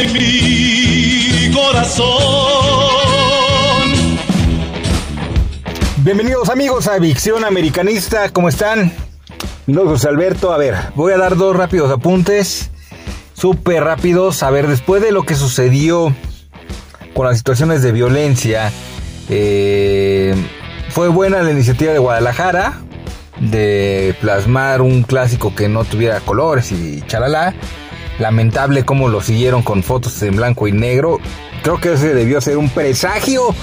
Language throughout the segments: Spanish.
en mi corazón. Bienvenidos amigos a Vicción Americanista, ¿cómo están? Mi nombre Alberto, a ver, voy a dar dos rápidos apuntes, súper rápidos, a ver, después de lo que sucedió con las situaciones de violencia, eh, fue buena la iniciativa de Guadalajara de plasmar un clásico que no tuviera colores y chalala. Lamentable cómo lo siguieron con fotos en blanco y negro. Creo que ese debió ser un presagio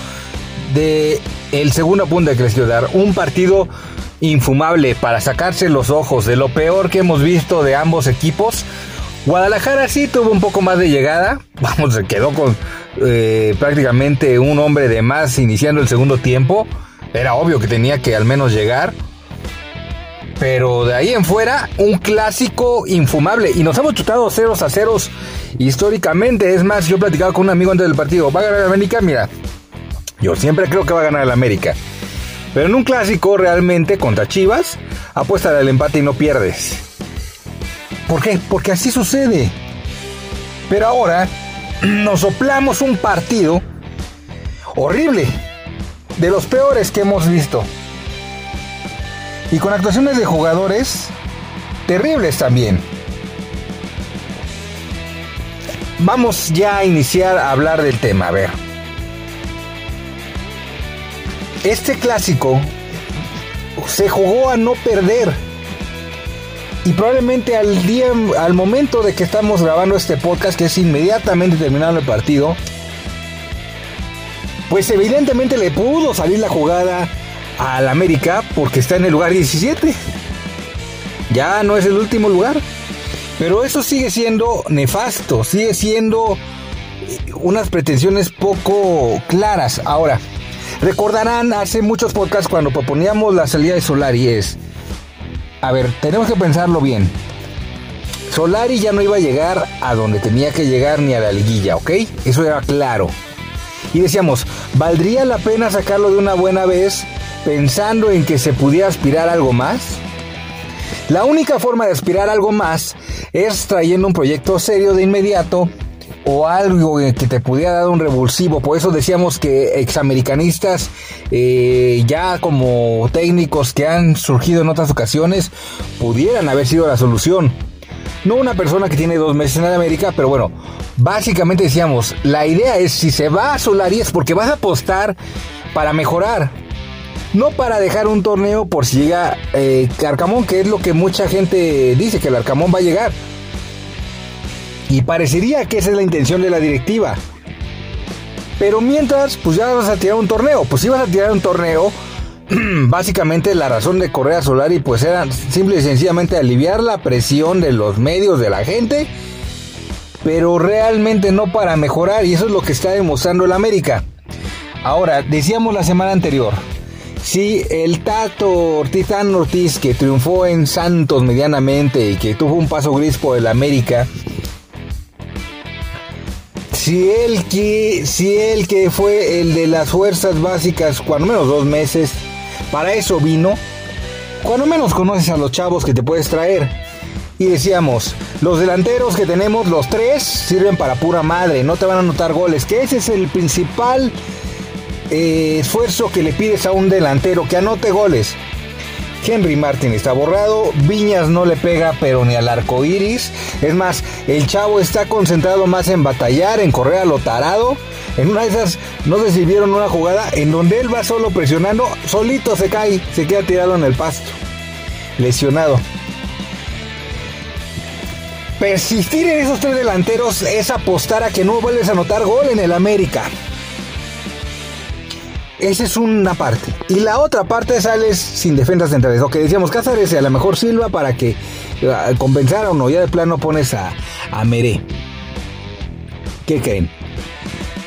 de el segundo punto que les quiero dar. Un partido infumable para sacarse los ojos de lo peor que hemos visto de ambos equipos. Guadalajara sí tuvo un poco más de llegada. Vamos, se quedó con eh, prácticamente un hombre de más iniciando el segundo tiempo. Era obvio que tenía que al menos llegar. Pero de ahí en fuera, un clásico infumable. Y nos hemos chutado ceros a ceros históricamente. Es más, yo platicaba con un amigo antes del partido. ¿Va a ganar el América? Mira, yo siempre creo que va a ganar el América. Pero en un clásico realmente contra Chivas, apuesta al empate y no pierdes. ¿Por qué? Porque así sucede. Pero ahora nos soplamos un partido horrible. De los peores que hemos visto. Y con actuaciones de jugadores terribles también. Vamos ya a iniciar a hablar del tema. A ver. Este clásico se jugó a no perder. Y probablemente al día, al momento de que estamos grabando este podcast, que es inmediatamente terminado el partido, pues evidentemente le pudo salir la jugada al América porque está en el lugar 17. Ya no es el último lugar. Pero eso sigue siendo nefasto, sigue siendo unas pretensiones poco claras. Ahora, recordarán hace muchos podcasts cuando proponíamos la salida de Solari es, a ver, tenemos que pensarlo bien. Solari ya no iba a llegar a donde tenía que llegar ni a la liguilla, ¿ok? Eso era claro. Y decíamos, ¿valdría la pena sacarlo de una buena vez pensando en que se pudiera aspirar algo más? La única forma de aspirar algo más es trayendo un proyecto serio de inmediato o algo que te pudiera dar un revulsivo. Por eso decíamos que examericanistas, eh, ya como técnicos que han surgido en otras ocasiones, pudieran haber sido la solución. No una persona que tiene dos meses en América, pero bueno, básicamente decíamos, la idea es si se va a Solari es porque vas a apostar para mejorar. No para dejar un torneo por si llega eh, Arcamón, que es lo que mucha gente dice, que el Arcamón va a llegar. Y parecería que esa es la intención de la directiva. Pero mientras, pues ya vas a tirar un torneo. Pues si vas a tirar un torneo, básicamente la razón de correr a Solari pues era simple y sencillamente aliviar la presión de los medios, de la gente. Pero realmente no para mejorar. Y eso es lo que está demostrando el América. Ahora, decíamos la semana anterior, si el Tato Ortiz, Ortiz, que triunfó en Santos medianamente y que tuvo un paso gris por el América, si él que, si él que fue el de las fuerzas básicas, cuando menos dos meses, para eso vino, cuando menos conoces a los chavos que te puedes traer. Y decíamos, los delanteros que tenemos, los tres, sirven para pura madre, no te van a anotar goles, que ese es el principal eh, esfuerzo que le pides a un delantero, que anote goles. Henry Martin está borrado, Viñas no le pega pero ni al arco iris. Es más, el chavo está concentrado más en batallar, en correr a lo tarado. En una de esas no sé si vieron una jugada en donde él va solo presionando, solito se cae, se queda tirado en el pasto, lesionado. Persistir en esos tres delanteros es apostar a que no vuelves a anotar gol en el América. Esa es una parte. Y la otra parte sales sin defensas centrales. Lo que decíamos, Cáceres a lo mejor Silva para que uh, compensara o no. Ya de plano pones a, a Meré. ¿Qué creen?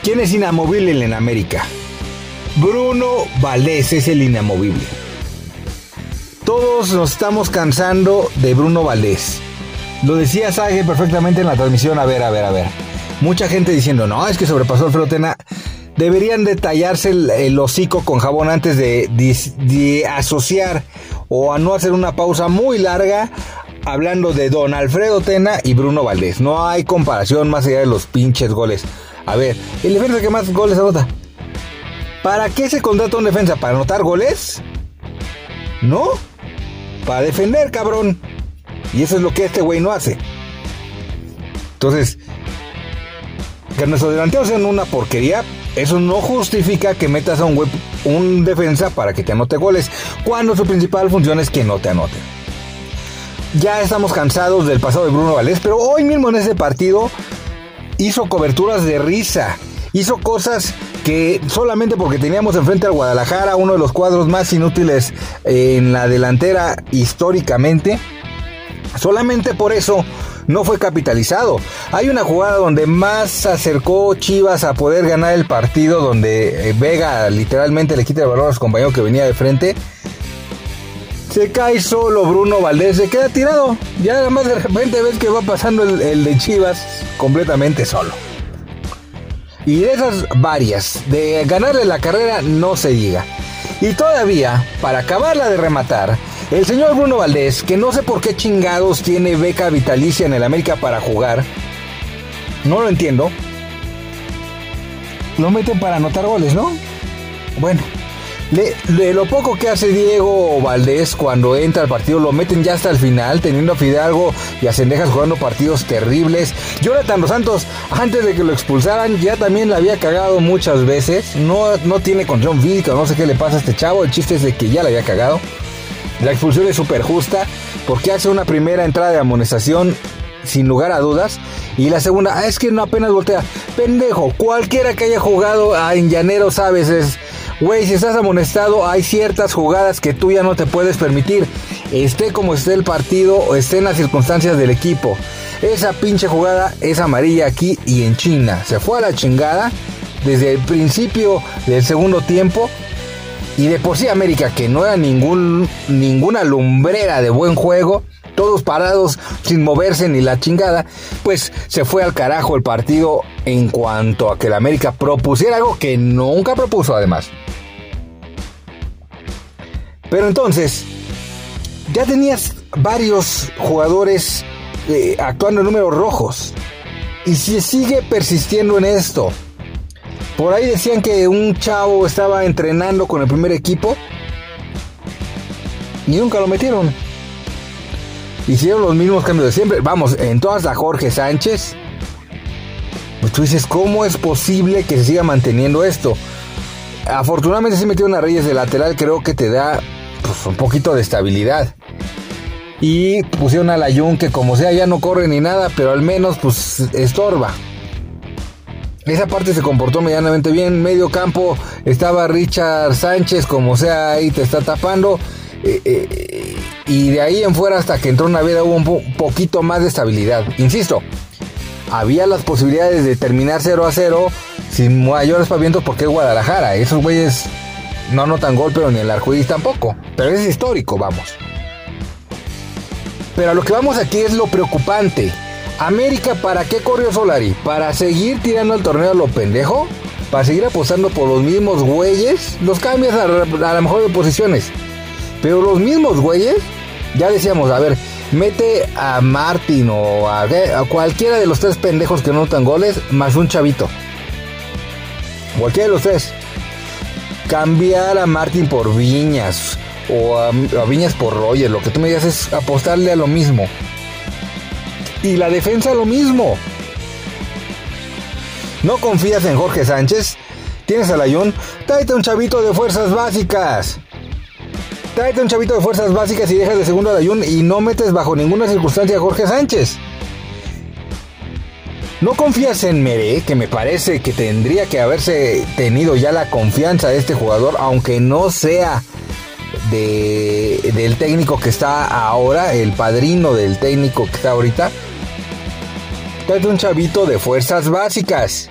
¿Quién es inamovible en América? Bruno Valdés es el inamovible. Todos nos estamos cansando de Bruno Valdés. Lo decía Sage perfectamente en la transmisión. A ver, a ver, a ver. Mucha gente diciendo, no, es que sobrepasó el Frotena deberían detallarse el, hocico con jabón antes de, asociar o a no hacer una pausa muy larga hablando de Don Alfredo Tena y Bruno Valdés. No hay comparación más allá de los pinches goles. A ver, el defensa que más goles anota. ¿Para qué se contrata un defensa? ¿Para anotar goles? ¿No? Para defender, cabrón. Y eso es lo que este güey no hace. Entonces, que nuestros delanteros sean una porquería, eso no justifica que metas a un, un defensa para que te anote goles, cuando su principal función es que no te anote. Ya estamos cansados del pasado de Bruno Valdés, pero hoy mismo en ese partido hizo coberturas de risa, hizo cosas que solamente porque teníamos enfrente al Guadalajara, uno de los cuadros más inútiles en la delantera históricamente, solamente por eso no fue capitalizado. Hay una jugada donde más acercó Chivas a poder ganar el partido, donde eh, Vega literalmente le quita el balón a su compañero que venía de frente. Se cae solo Bruno Valdés, se queda tirado. Ya nada más de repente ves que va pasando el, el de Chivas completamente solo. Y de esas varias, de ganarle la carrera no se diga. Y todavía, para acabarla de rematar, el señor Bruno Valdés, que no sé por qué chingados tiene beca vitalicia en el América para jugar, no lo entiendo. Lo meten para anotar goles, ¿no? Bueno, de, lo poco que hace Diego Valdés cuando entra al partido, lo meten ya hasta el final, teniendo a Fidalgo y a Cendejas jugando partidos terribles. Jonathan Dos Santos, antes de que lo expulsaran, ya también la había cagado muchas veces. No, no tiene control física, no sé qué le pasa a este chavo. El chiste es de que ya la había cagado. La expulsión es súper justa porque hace una primera entrada de amonestación sin lugar a dudas. Y la segunda, ah, es que no apenas voltea. Pendejo, cualquiera que haya jugado en llanero sabes, es, güey, si estás amonestado, hay ciertas jugadas que tú ya no te puedes permitir. Esté como esté el partido o esté en las circunstancias del equipo. Esa pinche jugada es amarilla aquí y en China. Se fue a la chingada desde el principio del segundo tiempo y de por sí América, que no era ningún, ninguna lumbrera de buen juego, todos parados sin moverse ni la chingada, pues se fue al carajo el partido en cuanto a que la América propusiera algo que nunca propuso además. Pero entonces, ya tenías varios jugadores eh, actuando en números rojos. Y si sigue persistiendo en esto, por ahí decían que un chavo estaba entrenando con el primer equipo y nunca lo metieron. Hicieron los mismos cambios de siempre. Vamos, en todas a Jorge Sánchez. Pues tú dices, ¿cómo es posible que se siga manteniendo esto? Afortunadamente se metieron a Reyes de lateral, creo que te da pues, un poquito de estabilidad. Y pusieron a Layun que como sea ya no corre ni nada, pero al menos pues estorba. Esa parte se comportó medianamente bien. Medio campo estaba Richard Sánchez, como sea, ahí te está tapando. Eh, eh, y de ahí en fuera hasta que entró Naveda hubo un poquito más de estabilidad. Insisto, había las posibilidades de terminar 0 a 0 sin mayores pavientos porque es Guadalajara. Esos güeyes no anotan gol, pero ni el arcoíris tampoco. Pero es histórico, vamos. Pero a lo que vamos aquí es lo preocupante. América, ¿para qué corrió Solari? ¿Para seguir tirando el torneo a lo pendejo? ¿Para seguir apostando por los mismos güeyes? Los cambias a, a lo mejor de posiciones. Pero los mismos güeyes, ya decíamos, a ver, mete a Martin o a, a cualquiera de los tres pendejos que no notan goles, más un chavito. Cualquiera de los tres. Cambiar a Martin por Viñas o a, a Viñas por Roger, lo que tú me digas es apostarle a lo mismo. Y la defensa lo mismo. ¿No confías en Jorge Sánchez? ¿Tienes a Layón? Tráete un chavito de fuerzas básicas. Tráete un chavito de fuerzas básicas y dejas de segundo a Layún y no metes bajo ninguna circunstancia a Jorge Sánchez. ¿No confías en Mere, que me parece que tendría que haberse tenido ya la confianza de este jugador, aunque no sea de, del técnico que está ahora, el padrino del técnico que está ahorita? Tráete un chavito de fuerzas básicas.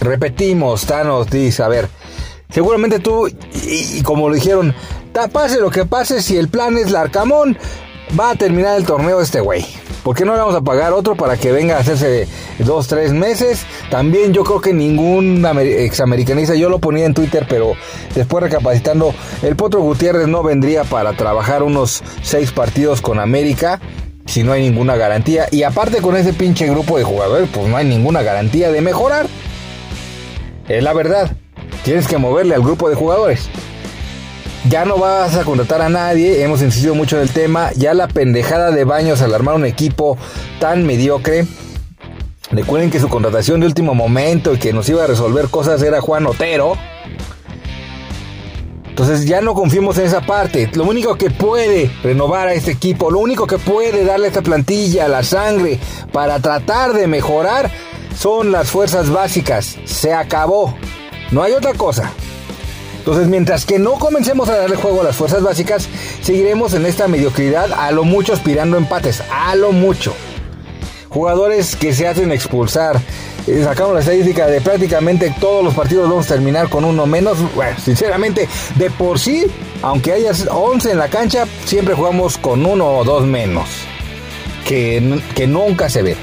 Repetimos, Thanos dice, a ver, seguramente tú, y, como lo dijeron, pase lo que pase, si el plan es Larcamón, va a terminar el torneo este güey. ¿Por qué no le vamos a pagar otro para que venga a hacerse dos, tres meses? También yo creo que ningún examericanista, yo lo ponía en Twitter, pero después recapacitando, el Potro Gutiérrez no vendría para trabajar unos seis partidos con América si no hay ninguna garantía. Y aparte con ese pinche grupo de jugadores, pues no hay ninguna garantía de mejorar. Es la verdad. Tienes que moverle al grupo de jugadores. Ya no vas a contratar a nadie, hemos insistido mucho en el tema. Ya la pendejada de Baños al armar un equipo tan mediocre. Recuerden que su contratación de último momento y que nos iba a resolver cosas era Juan Otero. Entonces ya no confiemos en esa parte. Lo único que puede renovar a este equipo, lo único que puede darle a esta plantilla la sangre para tratar de mejorar son las fuerzas básicas. Se acabó. No hay otra cosa. Entonces, mientras que no comencemos a darle juego a las fuerzas básicas, seguiremos en esta mediocridad a lo mucho aspirando empates, a lo mucho. Jugadores que se hacen expulsar. Sacamos la estadística de prácticamente todos los partidos vamos a terminar con uno menos. Bueno, sinceramente, de por sí, aunque haya 11 en la cancha, siempre jugamos con uno o dos menos. Que, que nunca se ve.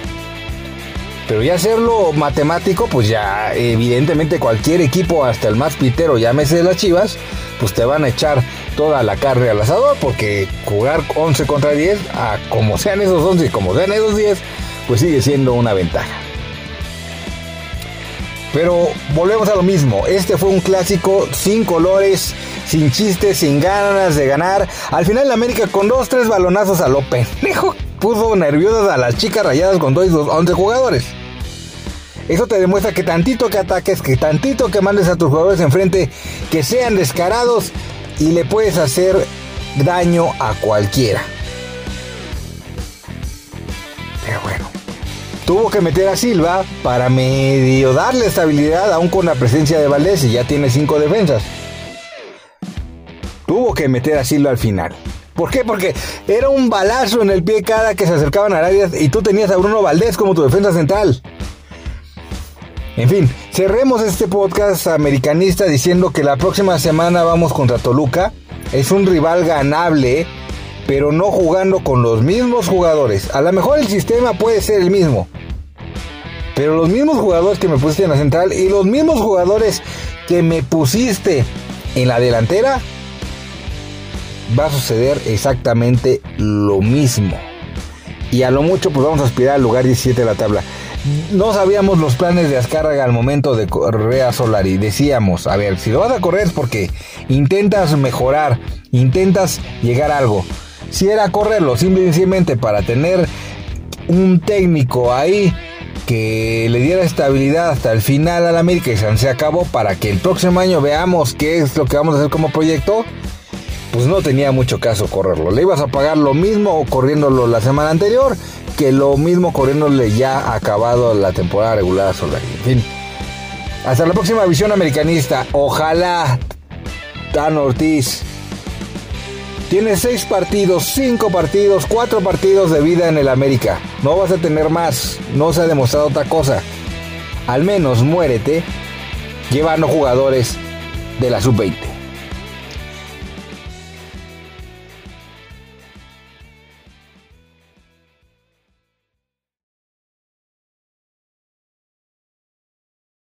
Pero ya hacerlo matemático, pues ya evidentemente cualquier equipo, hasta el más pitero, llámese de las chivas, pues te van a echar toda la carne al asador, porque jugar 11 contra 10, a como sean esos 11 y como sean esos 10, pues sigue siendo una ventaja. Pero volvemos a lo mismo, este fue un clásico sin colores, sin chistes, sin ganas de ganar. Al final la América con dos, tres balonazos a lo pendejo puso nerviosas a las chicas rayadas con los 11 jugadores. Eso te demuestra que tantito que ataques, que tantito que mandes a tus jugadores enfrente, que sean descarados y le puedes hacer daño a cualquiera. Tuvo que meter a Silva para medio darle estabilidad aún con la presencia de Valdés y ya tiene cinco defensas. Tuvo que meter a Silva al final. ¿Por qué? Porque era un balazo en el pie cada que se acercaban a área y tú tenías a Bruno Valdés como tu defensa central. En fin, cerremos este podcast americanista diciendo que la próxima semana vamos contra Toluca. Es un rival ganable, pero no jugando con los mismos jugadores. A lo mejor el sistema puede ser el mismo. Pero los mismos jugadores que me pusiste en la central y los mismos jugadores que me pusiste en la delantera, va a suceder exactamente lo mismo. Y a lo mucho pues vamos a aspirar al lugar 17 de la tabla no sabíamos los planes de Azcárraga al momento de correr a Solari. Decíamos, a ver, si lo vas a correr es porque intentas mejorar, intentas llegar a algo. Si era correrlo simplemente para tener un técnico ahí que le diera estabilidad hasta el final al América y se acabó para que el próximo año veamos qué es lo que vamos a hacer como proyecto, pues no tenía mucho caso correrlo. Le ibas a pagar lo mismo corriéndolo la semana anterior que lo mismo corriéndole ya acabado la temporada regular a Solari. En fin. Hasta la próxima visión americanista. Ojalá Dan Ortiz tiene seis partidos, cinco partidos, cuatro partidos de vida en el América. No vas a tener más. No se ha demostrado otra cosa. Al menos muérete llevando jugadores de la sub-20.